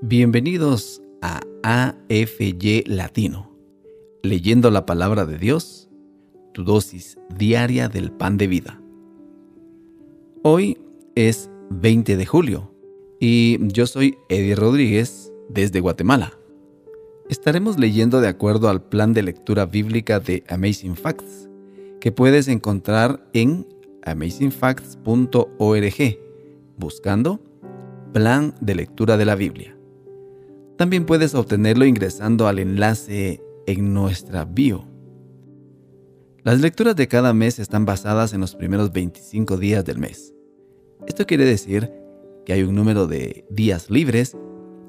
Bienvenidos a AFY Latino, leyendo la palabra de Dios, tu dosis diaria del pan de vida. Hoy es 20 de julio y yo soy Eddie Rodríguez desde Guatemala. Estaremos leyendo de acuerdo al plan de lectura bíblica de Amazing Facts, que puedes encontrar en amazingfacts.org, buscando Plan de Lectura de la Biblia. También puedes obtenerlo ingresando al enlace en nuestra bio. Las lecturas de cada mes están basadas en los primeros 25 días del mes. Esto quiere decir que hay un número de días libres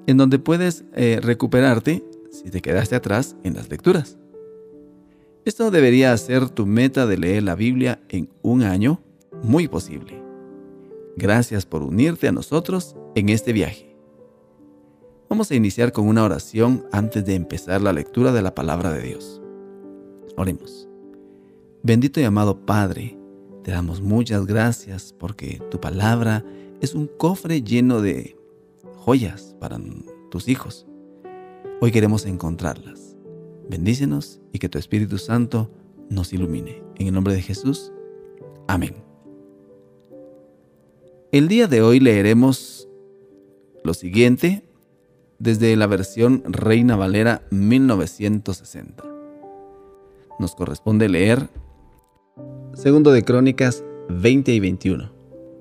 en donde puedes eh, recuperarte si te quedaste atrás en las lecturas. Esto debería ser tu meta de leer la Biblia en un año muy posible. Gracias por unirte a nosotros en este viaje. Vamos a iniciar con una oración antes de empezar la lectura de la palabra de Dios. Oremos. Bendito y amado Padre, te damos muchas gracias porque tu palabra es un cofre lleno de joyas para tus hijos. Hoy queremos encontrarlas. Bendícenos y que tu Espíritu Santo nos ilumine. En el nombre de Jesús. Amén. El día de hoy leeremos lo siguiente desde la versión Reina Valera 1960. Nos corresponde leer Segundo de Crónicas 20 y 21.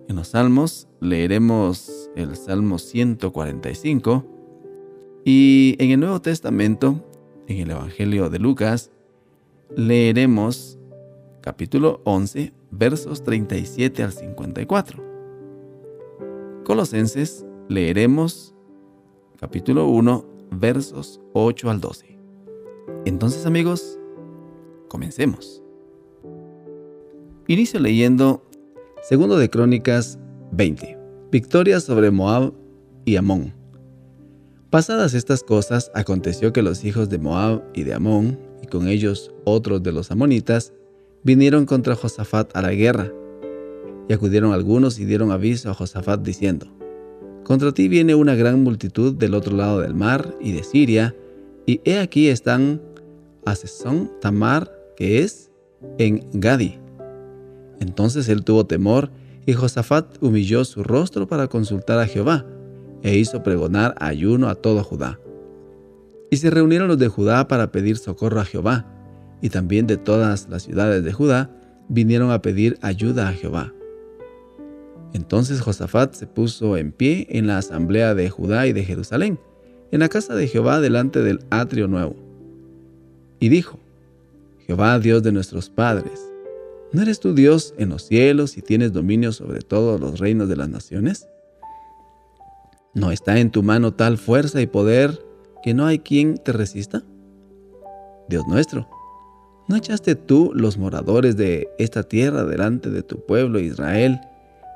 En los Salmos leeremos el Salmo 145 y en el Nuevo Testamento, en el Evangelio de Lucas, leeremos capítulo 11, versos 37 al 54. Colosenses leeremos capítulo 1, versos 8 al 12. Entonces amigos, comencemos. Inicio leyendo segundo de Crónicas 20. Victoria sobre Moab y Amón. Pasadas estas cosas, aconteció que los hijos de Moab y de Amón, y con ellos otros de los amonitas, vinieron contra Josafat a la guerra. Y acudieron algunos y dieron aviso a Josafat diciendo, contra ti viene una gran multitud del otro lado del mar y de Siria, y he aquí están Asesón Tamar, que es en Gadi. Entonces él tuvo temor, y Josafat humilló su rostro para consultar a Jehová, e hizo pregonar ayuno a todo Judá. Y se reunieron los de Judá para pedir socorro a Jehová, y también de todas las ciudades de Judá vinieron a pedir ayuda a Jehová. Entonces Josafat se puso en pie en la asamblea de Judá y de Jerusalén, en la casa de Jehová delante del atrio nuevo. Y dijo, Jehová Dios de nuestros padres, ¿no eres tú Dios en los cielos y tienes dominio sobre todos los reinos de las naciones? ¿No está en tu mano tal fuerza y poder que no hay quien te resista? Dios nuestro, ¿no echaste tú los moradores de esta tierra delante de tu pueblo Israel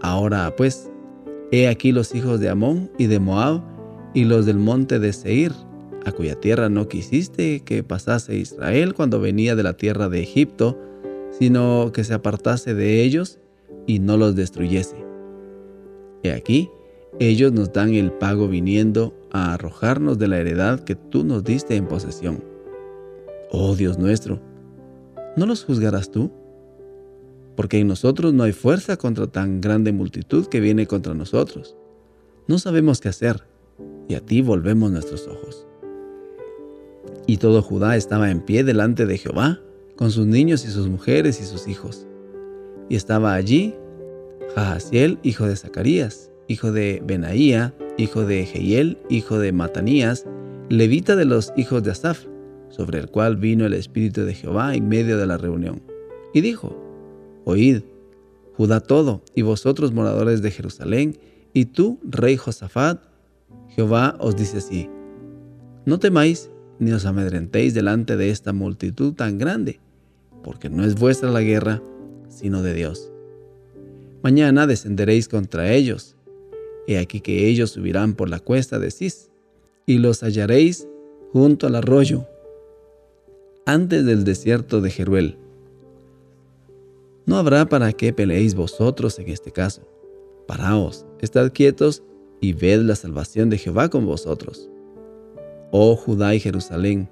Ahora pues, he aquí los hijos de Amón y de Moab y los del monte de Seir, a cuya tierra no quisiste que pasase Israel cuando venía de la tierra de Egipto, sino que se apartase de ellos y no los destruyese. He aquí, ellos nos dan el pago viniendo a arrojarnos de la heredad que tú nos diste en posesión. Oh Dios nuestro, ¿no los juzgarás tú? Porque en nosotros no hay fuerza contra tan grande multitud que viene contra nosotros. No sabemos qué hacer, y a ti volvemos nuestros ojos. Y todo Judá estaba en pie delante de Jehová, con sus niños y sus mujeres y sus hijos. Y estaba allí Jahaziel, hijo de Zacarías, hijo de Benaía, hijo de Jehiel, hijo de Matanías, levita de los hijos de Asaf, sobre el cual vino el Espíritu de Jehová en medio de la reunión. Y dijo, Oíd, Judá todo, y vosotros moradores de Jerusalén, y tú, rey Josafat, Jehová os dice así, no temáis ni os amedrentéis delante de esta multitud tan grande, porque no es vuestra la guerra, sino de Dios. Mañana descenderéis contra ellos. He aquí que ellos subirán por la cuesta de Cis, y los hallaréis junto al arroyo, antes del desierto de Jeruel. No habrá para qué peleéis vosotros en este caso. Paraos, estad quietos y ved la salvación de Jehová con vosotros. Oh Judá y Jerusalén,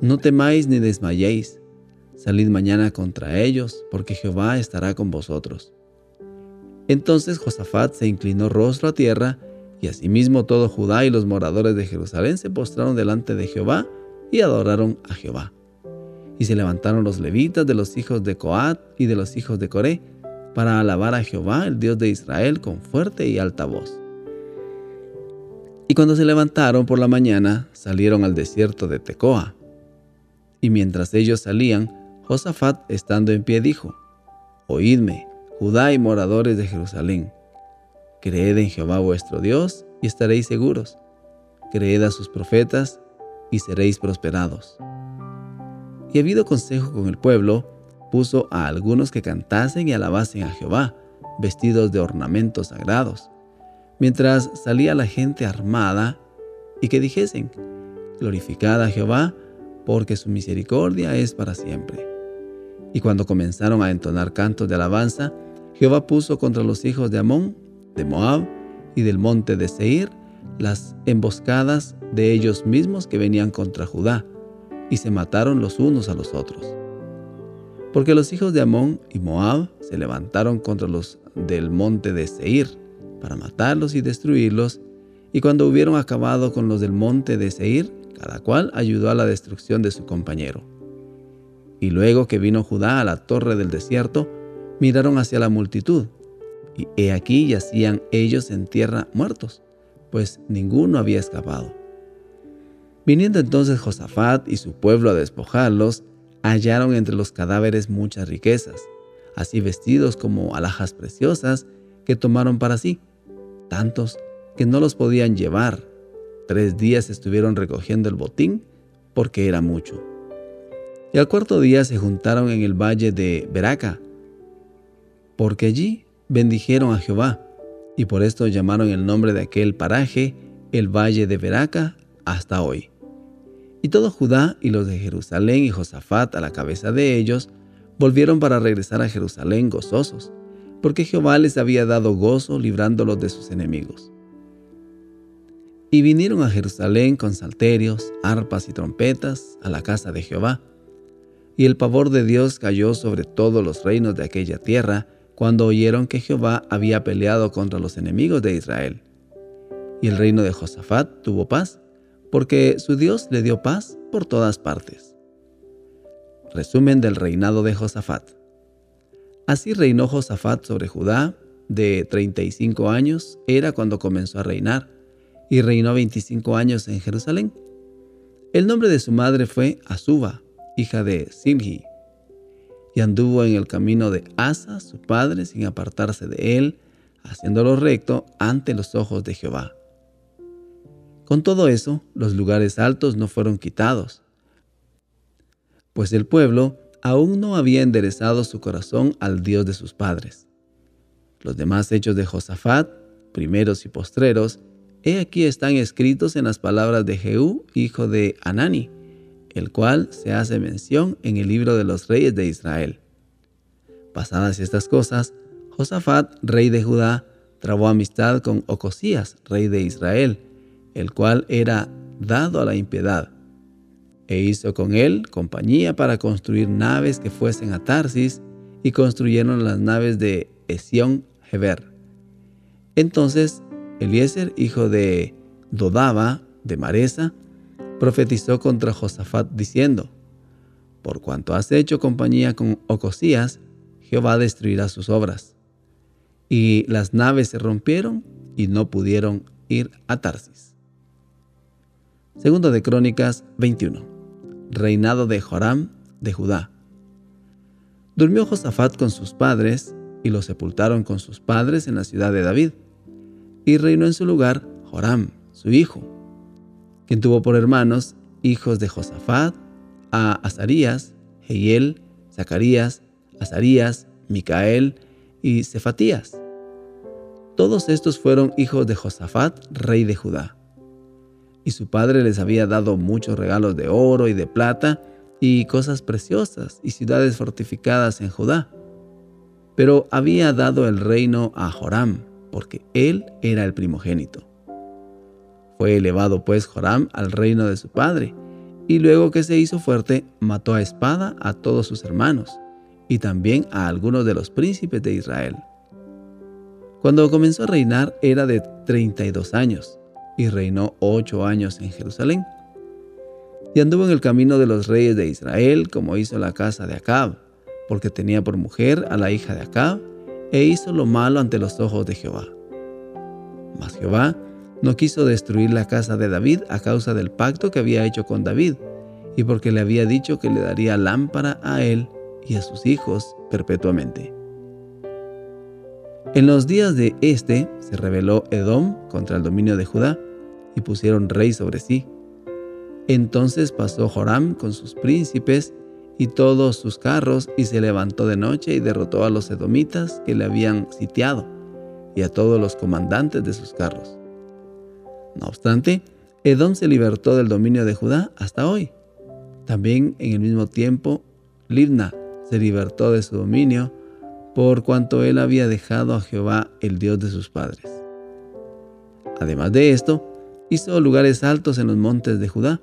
no temáis ni desmayéis. Salid mañana contra ellos, porque Jehová estará con vosotros. Entonces Josafat se inclinó rostro a tierra, y asimismo todo Judá y los moradores de Jerusalén se postraron delante de Jehová y adoraron a Jehová. Y se levantaron los levitas de los hijos de Coat y de los hijos de Coré, para alabar a Jehová, el Dios de Israel, con fuerte y alta voz. Y cuando se levantaron por la mañana, salieron al desierto de Tecoa. Y mientras ellos salían, Josafat, estando en pie, dijo, Oídme, Judá y moradores de Jerusalén. Creed en Jehová vuestro Dios y estaréis seguros. Creed a sus profetas y seréis prosperados. Y habido consejo con el pueblo, puso a algunos que cantasen y alabasen a Jehová, vestidos de ornamentos sagrados, mientras salía la gente armada, y que dijesen, Glorificad a Jehová, porque su misericordia es para siempre. Y cuando comenzaron a entonar cantos de alabanza, Jehová puso contra los hijos de Amón, de Moab y del monte de Seir las emboscadas de ellos mismos que venían contra Judá, y se mataron los unos a los otros. Porque los hijos de Amón y Moab se levantaron contra los del monte de Seir, para matarlos y destruirlos, y cuando hubieron acabado con los del monte de Seir, cada cual ayudó a la destrucción de su compañero. Y luego que vino Judá a la torre del desierto, miraron hacia la multitud, y he aquí yacían ellos en tierra muertos, pues ninguno había escapado. Viniendo entonces Josafat y su pueblo a despojarlos, hallaron entre los cadáveres muchas riquezas, así vestidos como alhajas preciosas que tomaron para sí, tantos que no los podían llevar. Tres días estuvieron recogiendo el botín porque era mucho. Y al cuarto día se juntaron en el valle de Beraca, porque allí bendijeron a Jehová, y por esto llamaron el nombre de aquel paraje el valle de Beraca hasta hoy. Y todo Judá y los de Jerusalén y Josafat a la cabeza de ellos volvieron para regresar a Jerusalén gozosos, porque Jehová les había dado gozo librándolos de sus enemigos. Y vinieron a Jerusalén con salterios, arpas y trompetas a la casa de Jehová. Y el pavor de Dios cayó sobre todos los reinos de aquella tierra cuando oyeron que Jehová había peleado contra los enemigos de Israel. Y el reino de Josafat tuvo paz, porque su Dios le dio paz por todas partes. Resumen del reinado de Josafat. Así reinó Josafat sobre Judá de 35 años, era cuando comenzó a reinar y reinó 25 años en Jerusalén. El nombre de su madre fue Azuba, hija de Simhi, y anduvo en el camino de Asa, su padre, sin apartarse de él, haciéndolo recto ante los ojos de Jehová. Con todo eso, los lugares altos no fueron quitados, pues el pueblo aún no había enderezado su corazón al Dios de sus padres. Los demás hechos de Josafat, primeros y postreros, He aquí están escritos en las palabras de Jehú, hijo de Anani, el cual se hace mención en el libro de los reyes de Israel. Pasadas estas cosas, Josafat, rey de Judá, trabó amistad con Ocosías, rey de Israel, el cual era dado a la impiedad, e hizo con él compañía para construir naves que fuesen a Tarsis, y construyeron las naves de Esión Heber. Entonces Eliezer, hijo de Dodaba, de Maresa, profetizó contra Josafat diciendo, Por cuanto has hecho compañía con Ocosías, Jehová destruirá sus obras. Y las naves se rompieron y no pudieron ir a Tarsis. Segundo de Crónicas 21. Reinado de Joram de Judá. Durmió Josafat con sus padres y lo sepultaron con sus padres en la ciudad de David y reinó en su lugar Joram, su hijo. quien tuvo por hermanos hijos de Josafat, a Azarías, Jehiel, Zacarías, Azarías, Micael y Cefatías. Todos estos fueron hijos de Josafat, rey de Judá. Y su padre les había dado muchos regalos de oro y de plata y cosas preciosas y ciudades fortificadas en Judá. Pero había dado el reino a Joram, porque él era el primogénito. Fue elevado pues Joram al reino de su padre, y luego que se hizo fuerte, mató a espada a todos sus hermanos, y también a algunos de los príncipes de Israel. Cuando comenzó a reinar era de 32 años, y reinó ocho años en Jerusalén. Y anduvo en el camino de los reyes de Israel, como hizo la casa de Acab, porque tenía por mujer a la hija de Acab, e hizo lo malo ante los ojos de Jehová. Mas Jehová no quiso destruir la casa de David a causa del pacto que había hecho con David, y porque le había dicho que le daría lámpara a él y a sus hijos perpetuamente. En los días de este se rebeló Edom contra el dominio de Judá, y pusieron rey sobre sí. Entonces pasó Joram con sus príncipes y todos sus carros, y se levantó de noche y derrotó a los edomitas que le habían sitiado, y a todos los comandantes de sus carros. No obstante, Edom se libertó del dominio de Judá hasta hoy. También en el mismo tiempo, Libna se libertó de su dominio por cuanto él había dejado a Jehová, el Dios de sus padres. Además de esto, hizo lugares altos en los montes de Judá,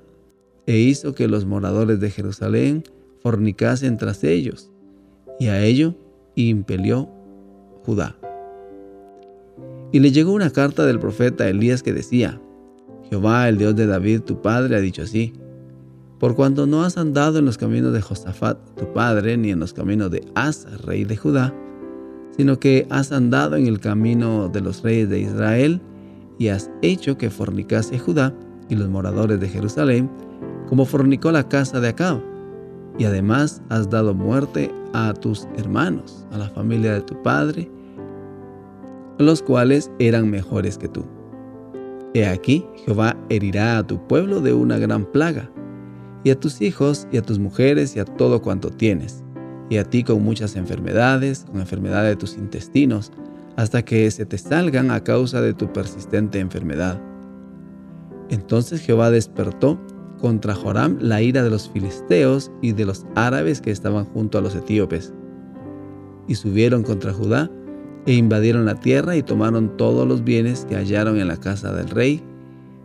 e hizo que los moradores de Jerusalén fornicasen tras ellos, y a ello impelió Judá. Y le llegó una carta del profeta Elías que decía, Jehová, el Dios de David, tu padre, ha dicho así, por cuanto no has andado en los caminos de Josafat, tu padre, ni en los caminos de Asa, rey de Judá, sino que has andado en el camino de los reyes de Israel, y has hecho que fornicase Judá y los moradores de Jerusalén, como fornicó la casa de Acab, y además has dado muerte a tus hermanos, a la familia de tu padre, los cuales eran mejores que tú. He aquí, Jehová herirá a tu pueblo de una gran plaga, y a tus hijos, y a tus mujeres, y a todo cuanto tienes, y a ti con muchas enfermedades, con enfermedad de tus intestinos, hasta que se te salgan a causa de tu persistente enfermedad. Entonces Jehová despertó contra Joram la ira de los filisteos y de los árabes que estaban junto a los etíopes, y subieron contra Judá, e invadieron la tierra y tomaron todos los bienes que hallaron en la casa del rey,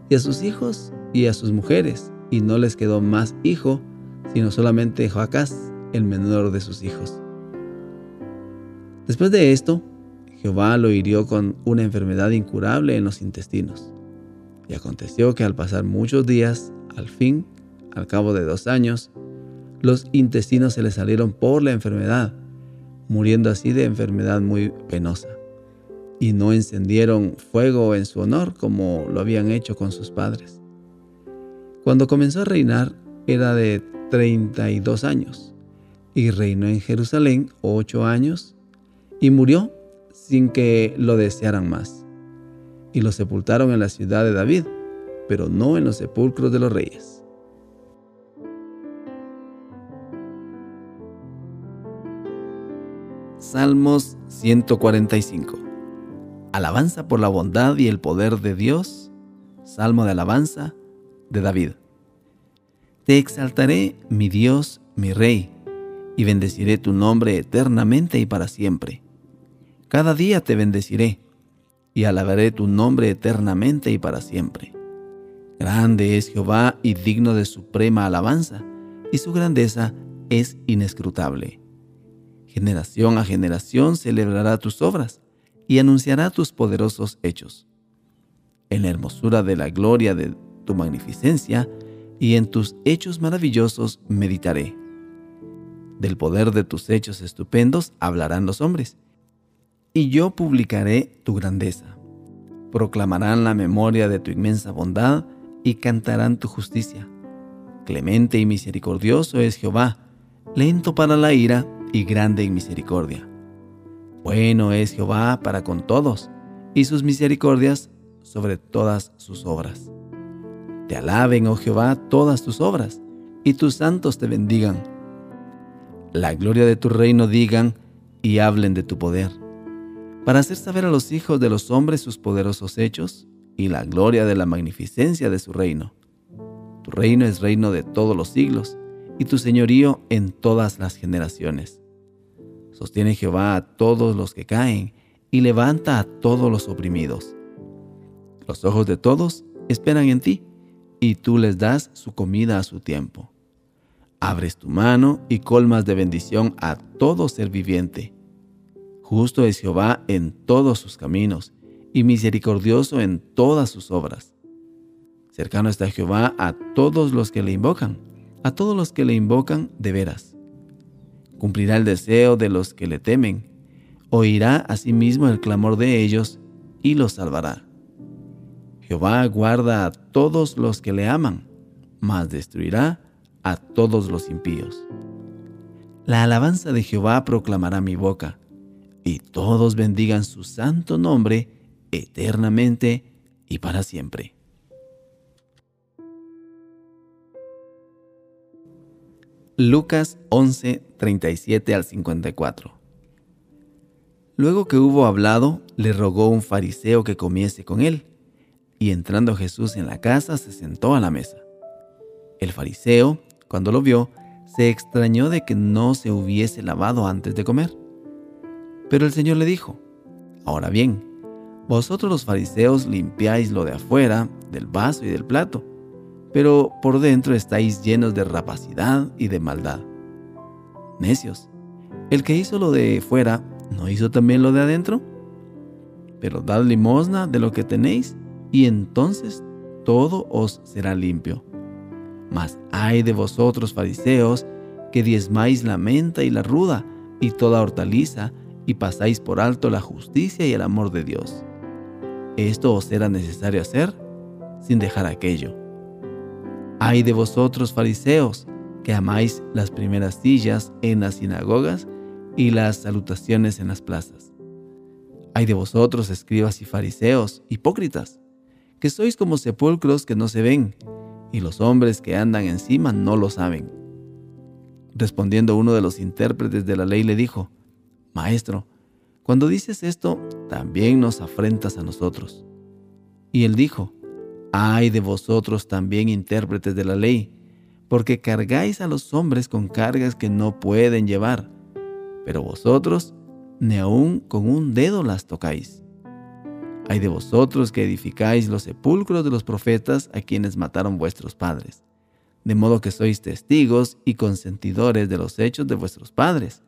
y a sus hijos y a sus mujeres, y no les quedó más hijo, sino solamente Joacás, el menor de sus hijos. Después de esto, Jehová lo hirió con una enfermedad incurable en los intestinos. Y aconteció que al pasar muchos días, al fin, al cabo de dos años, los intestinos se le salieron por la enfermedad, muriendo así de enfermedad muy penosa. Y no encendieron fuego en su honor como lo habían hecho con sus padres. Cuando comenzó a reinar era de 32 años y reinó en Jerusalén ocho años y murió sin que lo desearan más. Y lo sepultaron en la ciudad de David, pero no en los sepulcros de los reyes. Salmos 145. Alabanza por la bondad y el poder de Dios. Salmo de alabanza de David. Te exaltaré, mi Dios, mi Rey, y bendeciré tu nombre eternamente y para siempre. Cada día te bendeciré, y alabaré tu nombre eternamente y para siempre. Grande es Jehová y digno de suprema alabanza, y su grandeza es inescrutable. Generación a generación celebrará tus obras y anunciará tus poderosos hechos. En la hermosura de la gloria de tu magnificencia y en tus hechos maravillosos meditaré. Del poder de tus hechos estupendos hablarán los hombres, y yo publicaré tu grandeza. Proclamarán la memoria de tu inmensa bondad y cantarán tu justicia. Clemente y misericordioso es Jehová, lento para la ira y grande en misericordia. Bueno es Jehová para con todos, y sus misericordias sobre todas sus obras. Te alaben, oh Jehová, todas tus obras, y tus santos te bendigan. La gloria de tu reino digan y hablen de tu poder, para hacer saber a los hijos de los hombres sus poderosos hechos y la gloria de la magnificencia de su reino. Tu reino es reino de todos los siglos, y tu señorío en todas las generaciones. Sostiene Jehová a todos los que caen, y levanta a todos los oprimidos. Los ojos de todos esperan en ti, y tú les das su comida a su tiempo. Abres tu mano y colmas de bendición a todo ser viviente. Justo es Jehová en todos sus caminos, y misericordioso en todas sus obras. Cercano está Jehová a todos los que le invocan, a todos los que le invocan de veras. Cumplirá el deseo de los que le temen, oirá asimismo el clamor de ellos y los salvará. Jehová guarda a todos los que le aman, mas destruirá a todos los impíos. La alabanza de Jehová proclamará mi boca, y todos bendigan su santo nombre eternamente y para siempre. Lucas 11, 37 al 54 Luego que hubo hablado, le rogó un fariseo que comiese con él y entrando Jesús en la casa se sentó a la mesa. El fariseo, cuando lo vio, se extrañó de que no se hubiese lavado antes de comer. Pero el Señor le dijo, Ahora bien, vosotros los fariseos limpiáis lo de afuera, del vaso y del plato, pero por dentro estáis llenos de rapacidad y de maldad. Necios, el que hizo lo de fuera, ¿no hizo también lo de adentro? Pero dad limosna de lo que tenéis y entonces todo os será limpio. Mas ay de vosotros, fariseos, que diezmáis la menta y la ruda y toda hortaliza, y pasáis por alto la justicia y el amor de Dios. Esto os era necesario hacer sin dejar aquello. Ay de vosotros, fariseos, que amáis las primeras sillas en las sinagogas y las salutaciones en las plazas. Ay de vosotros, escribas y fariseos, hipócritas, que sois como sepulcros que no se ven, y los hombres que andan encima no lo saben. Respondiendo uno de los intérpretes de la ley le dijo, Maestro, cuando dices esto, también nos afrentas a nosotros. Y él dijo, Ay de vosotros también intérpretes de la ley, porque cargáis a los hombres con cargas que no pueden llevar, pero vosotros ni aun con un dedo las tocáis. Hay de vosotros que edificáis los sepulcros de los profetas a quienes mataron vuestros padres, de modo que sois testigos y consentidores de los hechos de vuestros padres,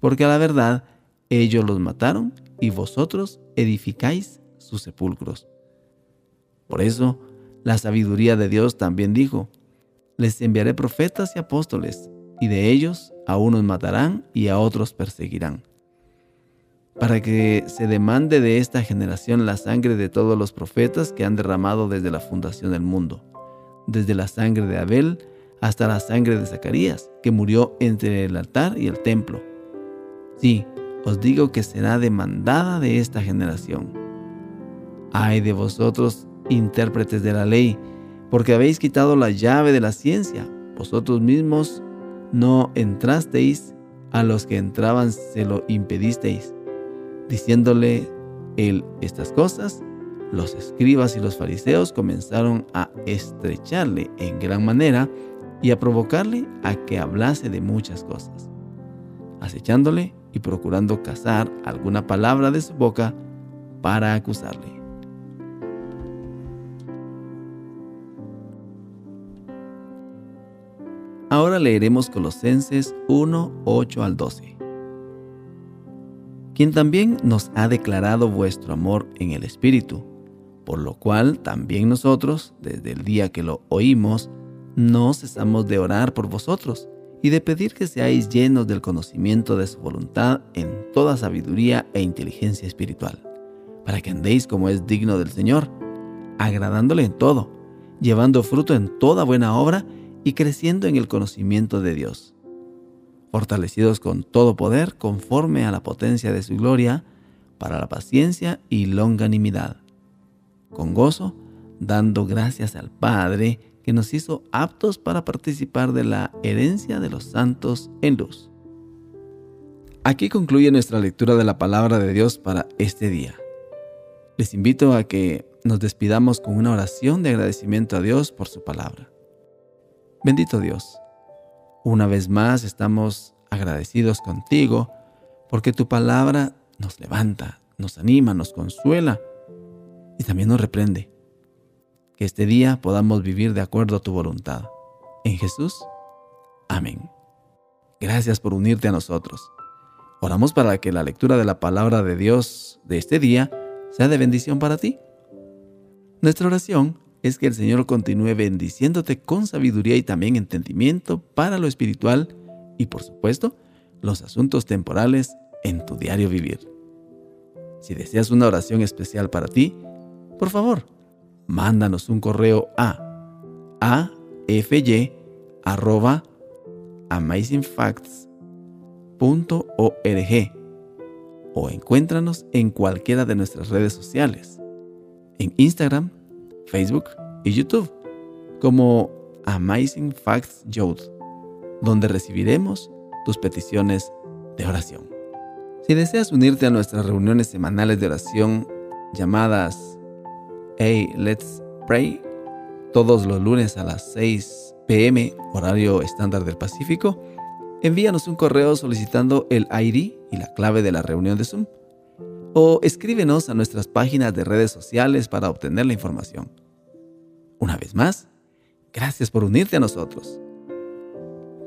porque a la verdad ellos los mataron y vosotros edificáis sus sepulcros. Por eso, la sabiduría de Dios también dijo, les enviaré profetas y apóstoles, y de ellos a unos matarán y a otros perseguirán para que se demande de esta generación la sangre de todos los profetas que han derramado desde la fundación del mundo, desde la sangre de Abel hasta la sangre de Zacarías, que murió entre el altar y el templo. Sí, os digo que será demandada de esta generación. Ay de vosotros, intérpretes de la ley, porque habéis quitado la llave de la ciencia. Vosotros mismos no entrasteis, a los que entraban se lo impedisteis diciéndole él estas cosas, los escribas y los fariseos comenzaron a estrecharle en gran manera y a provocarle a que hablase de muchas cosas, acechándole y procurando cazar alguna palabra de su boca para acusarle. Ahora leeremos Colosenses 1, 8 al 12 quien también nos ha declarado vuestro amor en el Espíritu, por lo cual también nosotros, desde el día que lo oímos, no cesamos de orar por vosotros y de pedir que seáis llenos del conocimiento de su voluntad en toda sabiduría e inteligencia espiritual, para que andéis como es digno del Señor, agradándole en todo, llevando fruto en toda buena obra y creciendo en el conocimiento de Dios fortalecidos con todo poder conforme a la potencia de su gloria, para la paciencia y longanimidad, con gozo, dando gracias al Padre que nos hizo aptos para participar de la herencia de los santos en luz. Aquí concluye nuestra lectura de la palabra de Dios para este día. Les invito a que nos despidamos con una oración de agradecimiento a Dios por su palabra. Bendito Dios, una vez más estamos agradecidos contigo porque tu palabra nos levanta, nos anima, nos consuela y también nos reprende. Que este día podamos vivir de acuerdo a tu voluntad. En Jesús. Amén. Gracias por unirte a nosotros. Oramos para que la lectura de la palabra de Dios de este día sea de bendición para ti. Nuestra oración es que el Señor continúe bendiciéndote con sabiduría y también entendimiento para lo espiritual y, por supuesto, los asuntos temporales en tu diario vivir. Si deseas una oración especial para ti, por favor, mándanos un correo a afy.amazingfacts.org o encuéntranos en cualquiera de nuestras redes sociales, en Instagram, Facebook y YouTube, como Amazing Facts Youth, donde recibiremos tus peticiones de oración. Si deseas unirte a nuestras reuniones semanales de oración llamadas Hey, Let's Pray, todos los lunes a las 6 pm, horario estándar del Pacífico, envíanos un correo solicitando el ID y la clave de la reunión de Zoom. O escríbenos a nuestras páginas de redes sociales para obtener la información. Una vez más, gracias por unirte a nosotros.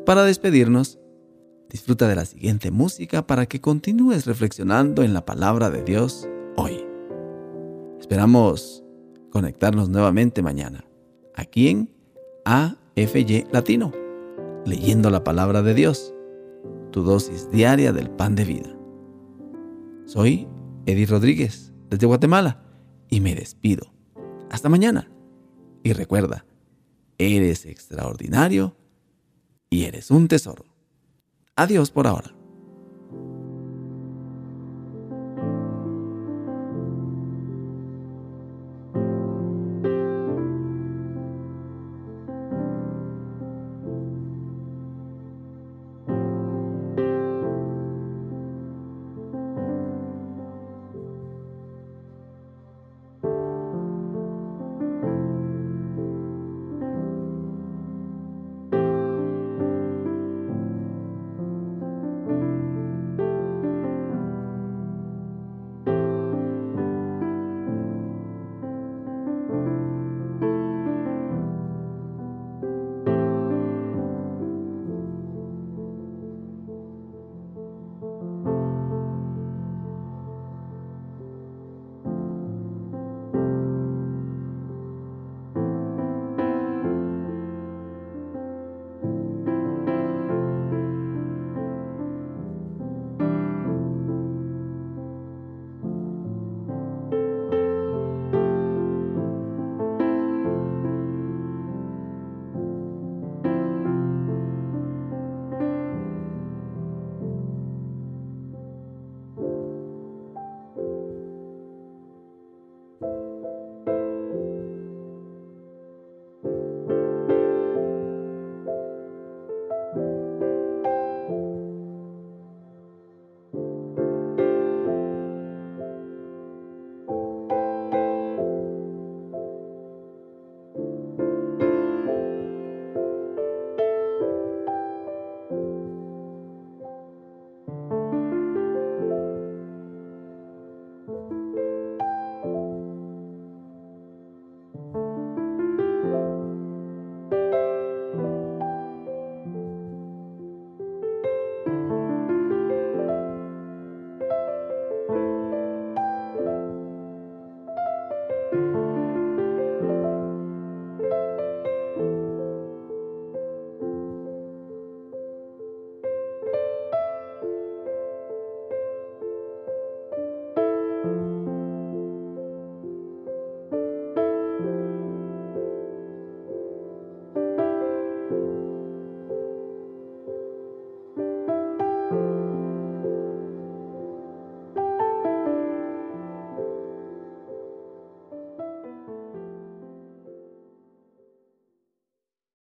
Para despedirnos, disfruta de la siguiente música para que continúes reflexionando en la palabra de Dios hoy. Esperamos conectarnos nuevamente mañana, aquí en AFY Latino leyendo la palabra de Dios, tu dosis diaria del pan de vida. Soy Eddie Rodríguez, desde Guatemala, y me despido. Hasta mañana. Y recuerda, eres extraordinario y eres un tesoro. Adiós por ahora.